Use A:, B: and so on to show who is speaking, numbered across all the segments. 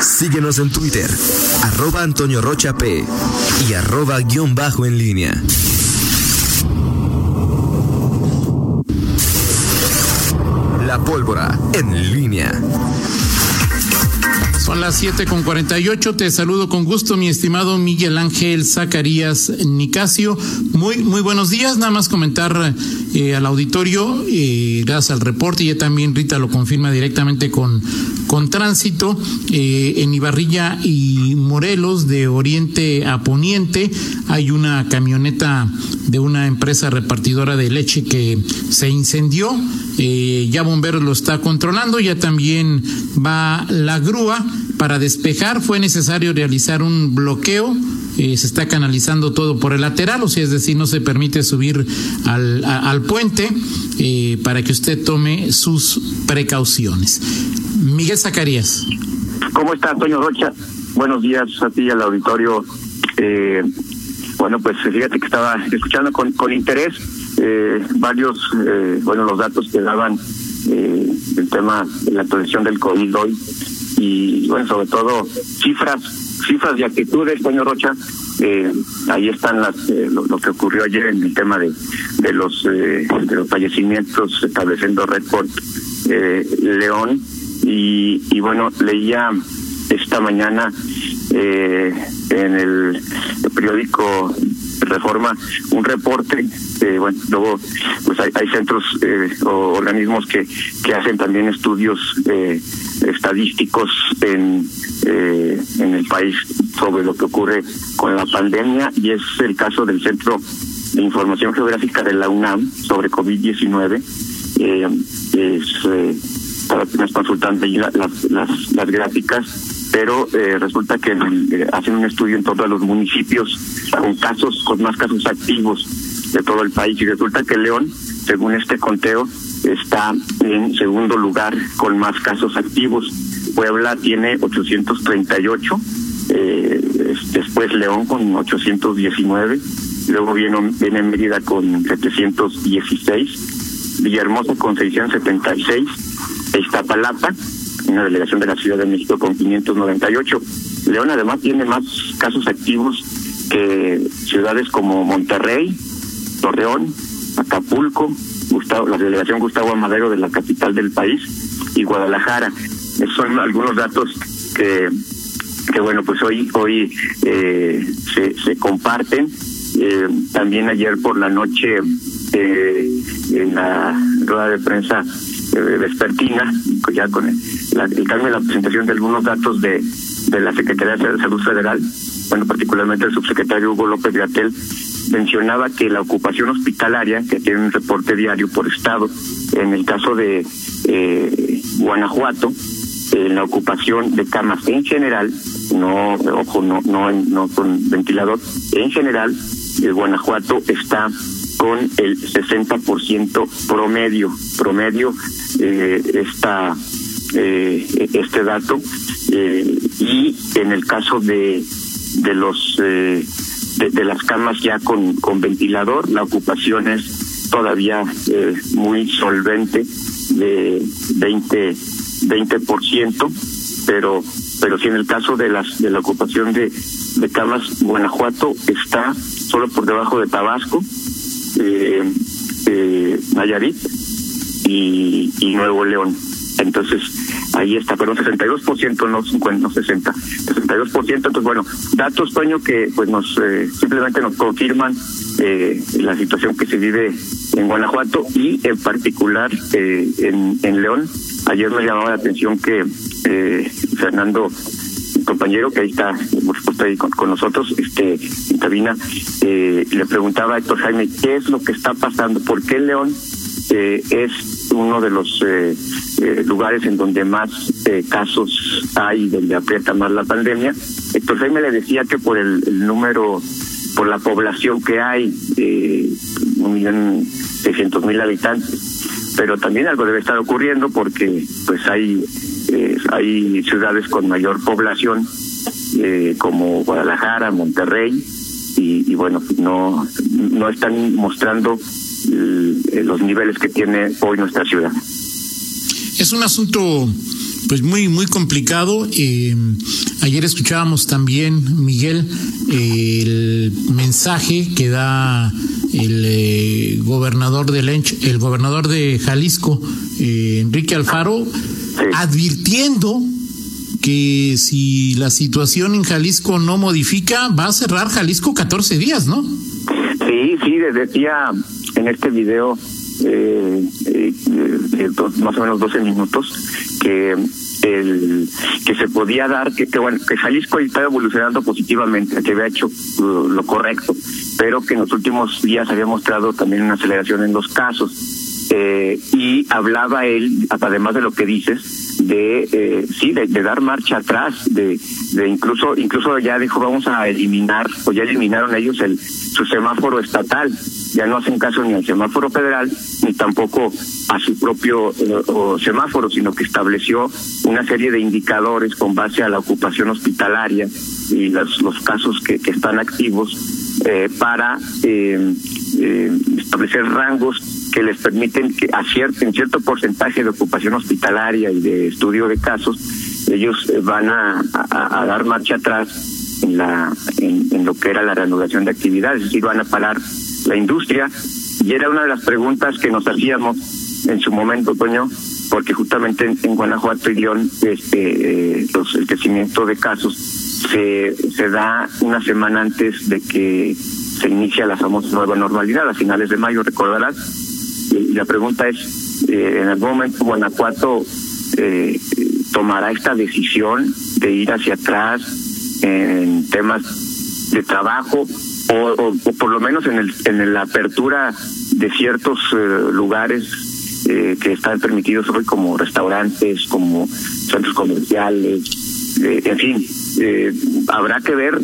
A: Síguenos en Twitter, arroba Antonio Rocha P y arroba guion bajo en línea. La pólvora en línea.
B: Son las 7 con 48. Te saludo con gusto, mi estimado Miguel Ángel Zacarías Nicasio. Muy, muy buenos días. Nada más comentar eh, al auditorio, eh, gracias al reporte, y ya también Rita lo confirma directamente con, con tránsito eh, en Ibarrilla y Morelos, de oriente a poniente. Hay una camioneta de una empresa repartidora de leche que se incendió. ya Bomberos lo está controlando, ya también va la grúa para despejar fue necesario realizar un bloqueo. Eh, se está canalizando todo por el lateral, o sea, es decir, no se permite subir al, al puente eh, para que usted tome sus precauciones. Miguel Zacarías.
C: ¿Cómo está, Antonio Rocha? Buenos días a ti y al auditorio. Eh, bueno, pues fíjate que estaba escuchando con, con interés varios, bueno, los datos que daban el tema de la atención del COVID hoy y bueno, sobre todo cifras, cifras de actitudes, señor Rocha. Eh, ahí están las eh, lo, que ocurrió ayer en el tema de de los eh, de los fallecimientos estableciendo récord eh, León y, y bueno leía esta mañana eh, en el, periódico Reforma un reporte eh, bueno luego pues hay, hay centros eh, o organismos que que hacen también estudios eh, estadísticos en, eh, en el país sobre lo que ocurre con la pandemia y es el caso del Centro de Información Geográfica de la UNAM sobre COVID-19. Eh, es, eh, para quienes consultan ahí las, las, las gráficas, pero eh, resulta que eh, hacen un estudio en todos los municipios con casos, con más casos activos de todo el país y resulta que León, según este conteo, está en segundo lugar con más casos activos. Puebla tiene 838, eh, después León con 819, luego viene, viene Mérida con 716, Villahermosa con 676, Iztapalapa, una delegación de la Ciudad de México con 598. León además tiene más casos activos que ciudades como Monterrey, Torreón, Acapulco, Gustavo, la delegación Gustavo Amadero de la capital del país y Guadalajara. Son algunos datos que, que bueno, pues hoy, hoy eh, se, comparten. Eh, también ayer por la noche eh, en la rueda de prensa eh, vespertina, ya con el, la, el la presentación de algunos datos de, de la Secretaría de Salud Federal, bueno, particularmente el subsecretario Hugo López Gatel, mencionaba que la ocupación hospitalaria, que tiene un reporte diario por estado, en el caso de eh, Guanajuato, eh, la ocupación de camas en general, no, ojo, no, no, no con ventilador, en general, el Guanajuato está con el 60% promedio, promedio eh, esta, eh, este dato, eh, y en el caso de, de los eh, de, las camas ya con, con ventilador, la ocupación es todavía eh, muy solvente de 20 20%, pero pero si en el caso de las de la ocupación de, de camas Guanajuato está solo por debajo de Tabasco, eh, eh, Nayarit y, y Nuevo León. Entonces, ahí está, pero un 62%, no 50, no 60, 62%. Entonces, bueno, datos, Toño, que pues nos eh, simplemente nos confirman eh, la situación que se vive en Guanajuato y en particular eh, en, León. Ayer me llamaba la atención que eh, Fernando compañero que ahí está, por supuesto ahí con, nosotros, este, en eh, le preguntaba a Héctor Jaime qué es lo que está pasando, por qué León eh, es uno de los eh, eh, lugares en donde más eh, casos hay, donde aprieta más la pandemia. Héctor Jaime le decía que por el, el número, por la población que hay, eh, un millón seiscientos mil habitantes, pero también algo debe estar ocurriendo porque pues hay eh, hay ciudades con mayor población eh, como Guadalajara, Monterrey y, y bueno no no están mostrando eh, los niveles que tiene hoy nuestra ciudad.
B: Es un asunto pues muy, muy complicado. Eh, ayer escuchábamos también, Miguel, el mensaje que da el eh, gobernador de Lench, el gobernador de Jalisco, eh, Enrique Alfaro, advirtiendo que si la situación en Jalisco no modifica, va a cerrar Jalisco 14 días, ¿no?
C: Sí, sí, decía en este video eh, eh, más o menos 12 minutos que el que se podía dar que, que bueno que Jalisco estaba evolucionando positivamente que había hecho uh, lo correcto pero que en los últimos días había mostrado también una aceleración en los casos. Eh, y hablaba él además de lo que dices de eh, sí de, dar marcha atrás de, de incluso incluso ya dijo vamos a eliminar o ya eliminaron ellos el su semáforo estatal. Ya no hacen caso ni al semáforo federal ni tampoco a su propio eh, semáforo sino que estableció una serie de indicadores con base a la ocupación hospitalaria y los, los casos que, que están activos eh, para eh, eh, establecer rangos que les permiten que acierten cierto porcentaje de ocupación hospitalaria y de estudio de casos, ellos van a, dar marcha atrás en, la, en, lo que era la reanudación de actividades, es decir, van a parar la industria. Y era una de las preguntas que nos hacíamos en su momento, Toño, porque justamente en, Guanajuato y León este, los, el crecimiento de casos se, se da una semana antes de que se inicia la famosa nueva normalidad a finales de mayo, recordarás. La pregunta es, eh, ¿en algún momento Guanajuato eh, tomará esta decisión de ir hacia atrás en temas de trabajo o, por lo menos en, el, en la apertura de ciertos eh, lugares que están permitidos hoy como restaurantes, como centros comerciales, en fin, habrá que ver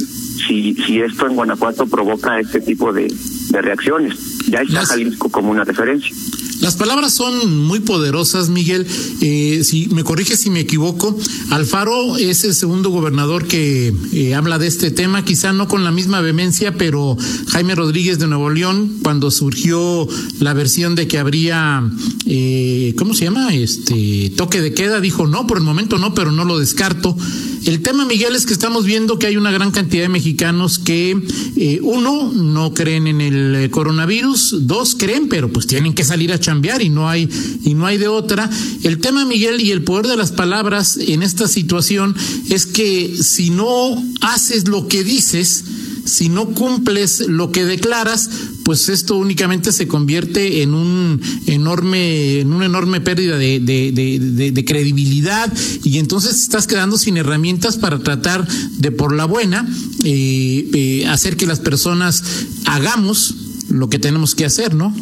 C: si, si esto en Guanajuato provoca este tipo de reacciones. Ya está Jalisco como una referencia.
B: Las palabras son muy poderosas, Miguel. Eh, si me corrige si me equivoco, Alfaro es el segundo gobernador que eh, habla de este tema, quizá no con la misma vehemencia, pero Jaime Rodríguez de Nuevo León, cuando surgió la versión de que habría, eh, ¿cómo se llama? Este toque de queda, dijo no, por el momento no, pero no lo descarto. El tema, Miguel, es que estamos viendo que hay una gran cantidad de mexicanos que, eh, uno, no creen en el eh, coronavirus, dos, creen, pero pues tienen que salir a chambear y no hay, y no hay de otra. El tema, Miguel, y el poder de las palabras en esta situación es que si no haces lo que dices, si no cumples lo que declaras, pues esto únicamente se convierte en un enorme, en una enorme pérdida de, de, credibilidad y entonces estás quedando sin herramientas para tratar de por la buena eh, eh, hacer que las personas hagamos lo que tenemos que hacer, ¿no?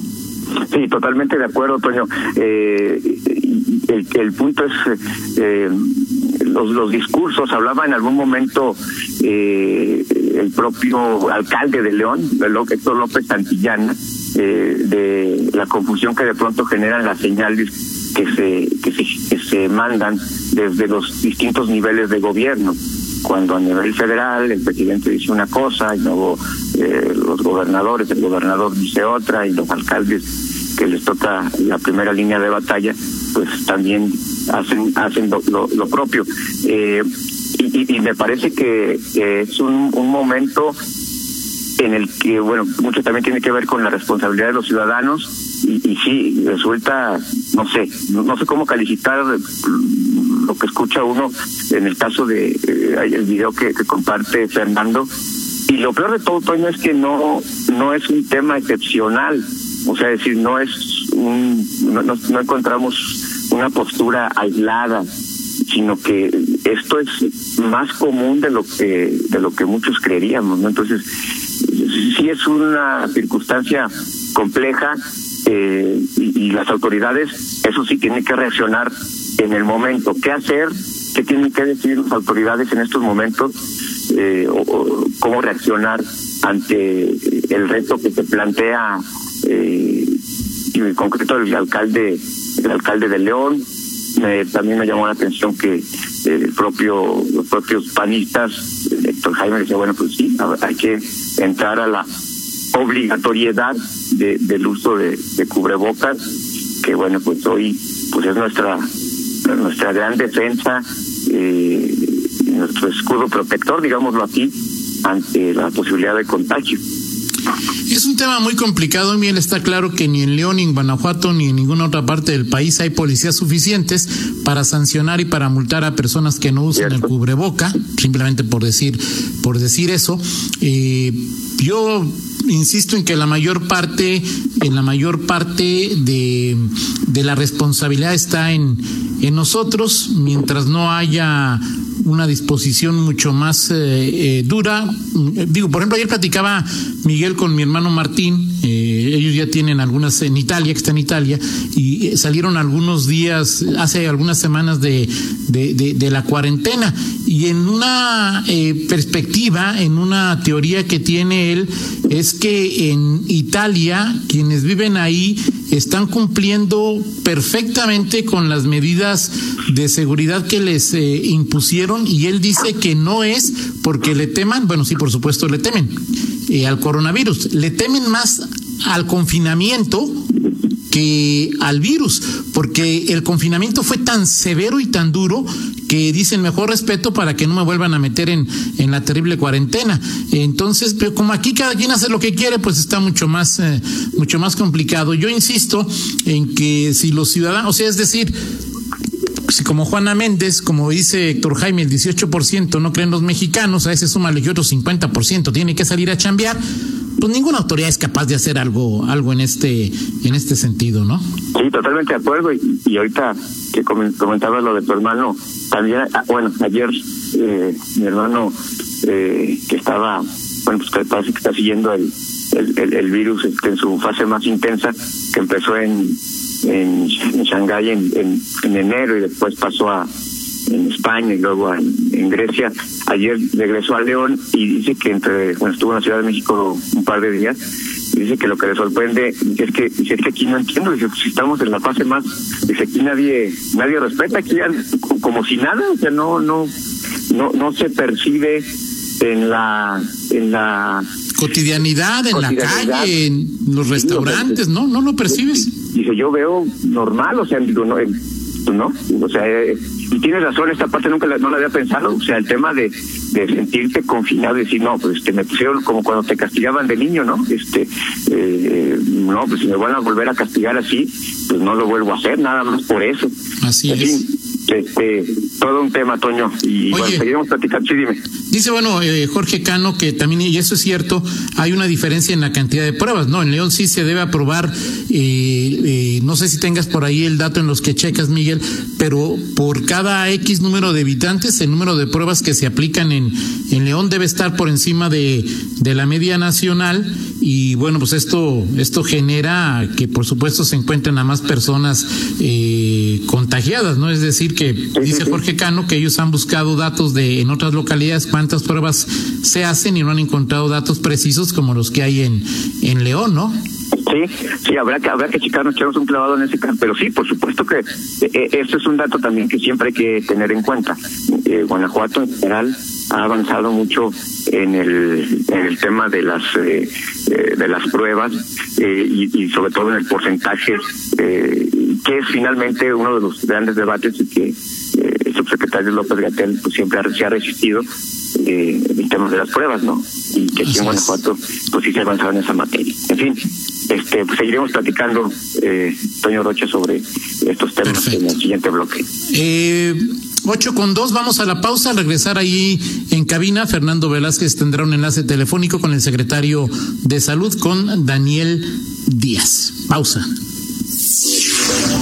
C: Sí, totalmente de acuerdo, Toño. Eh, el, punto es eh, los, los discursos. Hablaba en algún momento eh, el propio alcalde de León, Héctor López Santillana, eh, de la confusión que de pronto generan las señales que se, que se, que se mandan desde los distintos niveles de gobierno cuando a nivel federal el presidente dice una cosa y luego eh, los gobernadores, el gobernador dice otra y los alcaldes que les toca la primera línea de batalla, pues también hacen hacen lo, lo, propio. Eh, y, y, me parece que es un, momento en el que, bueno, mucho también tiene que ver con la responsabilidad de los ciudadanos y, y sí, resulta, no sé, no, sé cómo calificar lo que escucha uno en el caso de eh, el video que, comparte Fernando. Y lo peor de todo, Toño, es que no, no es un tema excepcional. O sea, decir, no es un, no, no encontramos una postura aislada sino que esto es más común de lo que de lo que muchos creeríamos no entonces sí es una circunstancia compleja eh, y, las autoridades eso sí tienen que reaccionar en el momento. Qué hacer qué tienen que decir las autoridades en estos momentos eh, cómo reaccionar ante el reto que se plantea eh, y en concreto el alcalde el alcalde de León también me llamó la atención que eh, el propio los propios panistas, Héctor Jaime decía, bueno, pues sí, hay que entrar a la obligatoriedad de, del uso de, cubrebocas, que bueno, pues hoy pues es nuestra nuestra gran defensa, eh, nuestro escudo protector, digámoslo así, ante la posibilidad de contagio.
B: Un tema muy complicado, Miguel. Está claro que ni en León, ni en Guanajuato, ni en ninguna otra parte del país hay policías suficientes para sancionar y para multar a personas que no usen el cubreboca, simplemente por decir, por decir eso. Eh, yo insisto en que la mayor parte, en la mayor parte de, de la responsabilidad está en, en nosotros, mientras no haya una disposición mucho más eh, eh, dura. Digo, por ejemplo, ayer platicaba Miguel con mi hermano Martín, eh, ellos ya tienen algunas en Italia, que está en Italia, y salieron algunos días, hace algunas semanas de, de, de, la cuarentena. Y en una perspectiva, en una teoría que tiene él, es que en Italia, quienes viven ahí están cumpliendo perfectamente con las medidas de seguridad que les impusieron y él dice que no es porque le teman, bueno, sí, por supuesto le temen eh, al coronavirus, le temen más al confinamiento que al virus, porque el confinamiento fue tan severo y tan duro que dicen mejor respeto para que no me vuelvan a meter en, en la terrible cuarentena. Entonces, pero como aquí cada quien hace lo que quiere, pues está mucho más, eh, mucho más complicado. Yo insisto en que si los ciudadanos, o sea, es decir, como Juana Méndez, como dice Héctor Jaime, el 18% no creen los mexicanos, a ese súmale que otro 50% tiene que salir a chambear, pues ninguna autoridad es capaz de hacer algo algo en este en este sentido, ¿no?
C: Sí, totalmente de acuerdo. Y, ahorita que comentabas lo de tu hermano, también, ah, bueno, ayer eh, mi hermano eh, que estaba, bueno, pues que parece que está siguiendo el, el, el, virus este, en su fase más intensa, que empezó en en, en Shanghái en, en, enero y después pasó a en España y luego en, Grecia. Ayer regresó a León y dice que entre, bueno, estuvo en la Ciudad de México un par de días, dice que lo que le sorprende es que dice que aquí no entiendo, dice, si estamos en la fase más, dice aquí nadie, nadie respeta, aquí como si nada, o sea, no, no, no, no se percibe en la, en la
B: cotidianidad, en la calle, en los restaurantes, ¿no? ¿No lo percibes?
C: Dice, yo veo normal, o sea, digo, no, ¿no? O sea, eh, y tienes razón, esta parte nunca la, no la había pensado, o sea, el tema de, de sentirte confinado y decir, no, pues este, me pusieron como cuando te castigaban de niño, ¿no? Este, eh, no, pues si me van a volver a castigar así, pues no lo vuelvo a hacer, nada más por eso.
B: Así es
C: este, todo un tema, Toño. Y bueno, seguiremos platicando. Sí, dime.
B: Dice, bueno, eh, Jorge Cano, que también, y eso es cierto, hay una diferencia en la cantidad de pruebas, ¿no? En León sí se debe aprobar, eh, eh, no sé si tengas por ahí el dato en los que checas, Miguel, pero por cada X número de habitantes, el número de pruebas que se aplican en, en León debe estar por encima de, de la media nacional y bueno, pues esto, esto genera que por supuesto se encuentren a más personas contagiadas, ¿no? Es decir, que dice Jorge Que ellos han buscado datos de en otras localidades cuántas pruebas se hacen y no han encontrado datos precisos como los que hay en, en León, ¿no?
C: Sí, sí, habrá que, habrá que checarnos, echarnos un clavado en ese caso, pero sí, por supuesto que eh, esto es un dato también que siempre hay que tener en cuenta. Eh, Guanajuato en general ha avanzado mucho en el, en el tema de las eh, eh de las pruebas eh, y, sobre todo en el porcentaje eh, que es finalmente uno de los grandes debates y que el subsecretario López Gatel pues, siempre ha, se ha resistido eh, el tema de las pruebas, ¿no? Y que aquí en Guanajuato pues sí se ha avanzado en esa materia. En fin, este, pues seguiremos platicando, eh, Toño Rocha, sobre estos temas en el siguiente bloque.
B: Eh, 8 con 2, vamos a la pausa. Al regresar ahí en cabina, Fernando Velázquez tendrá un enlace telefónico con el secretario de Salud, con Daniel Díaz. Pausa.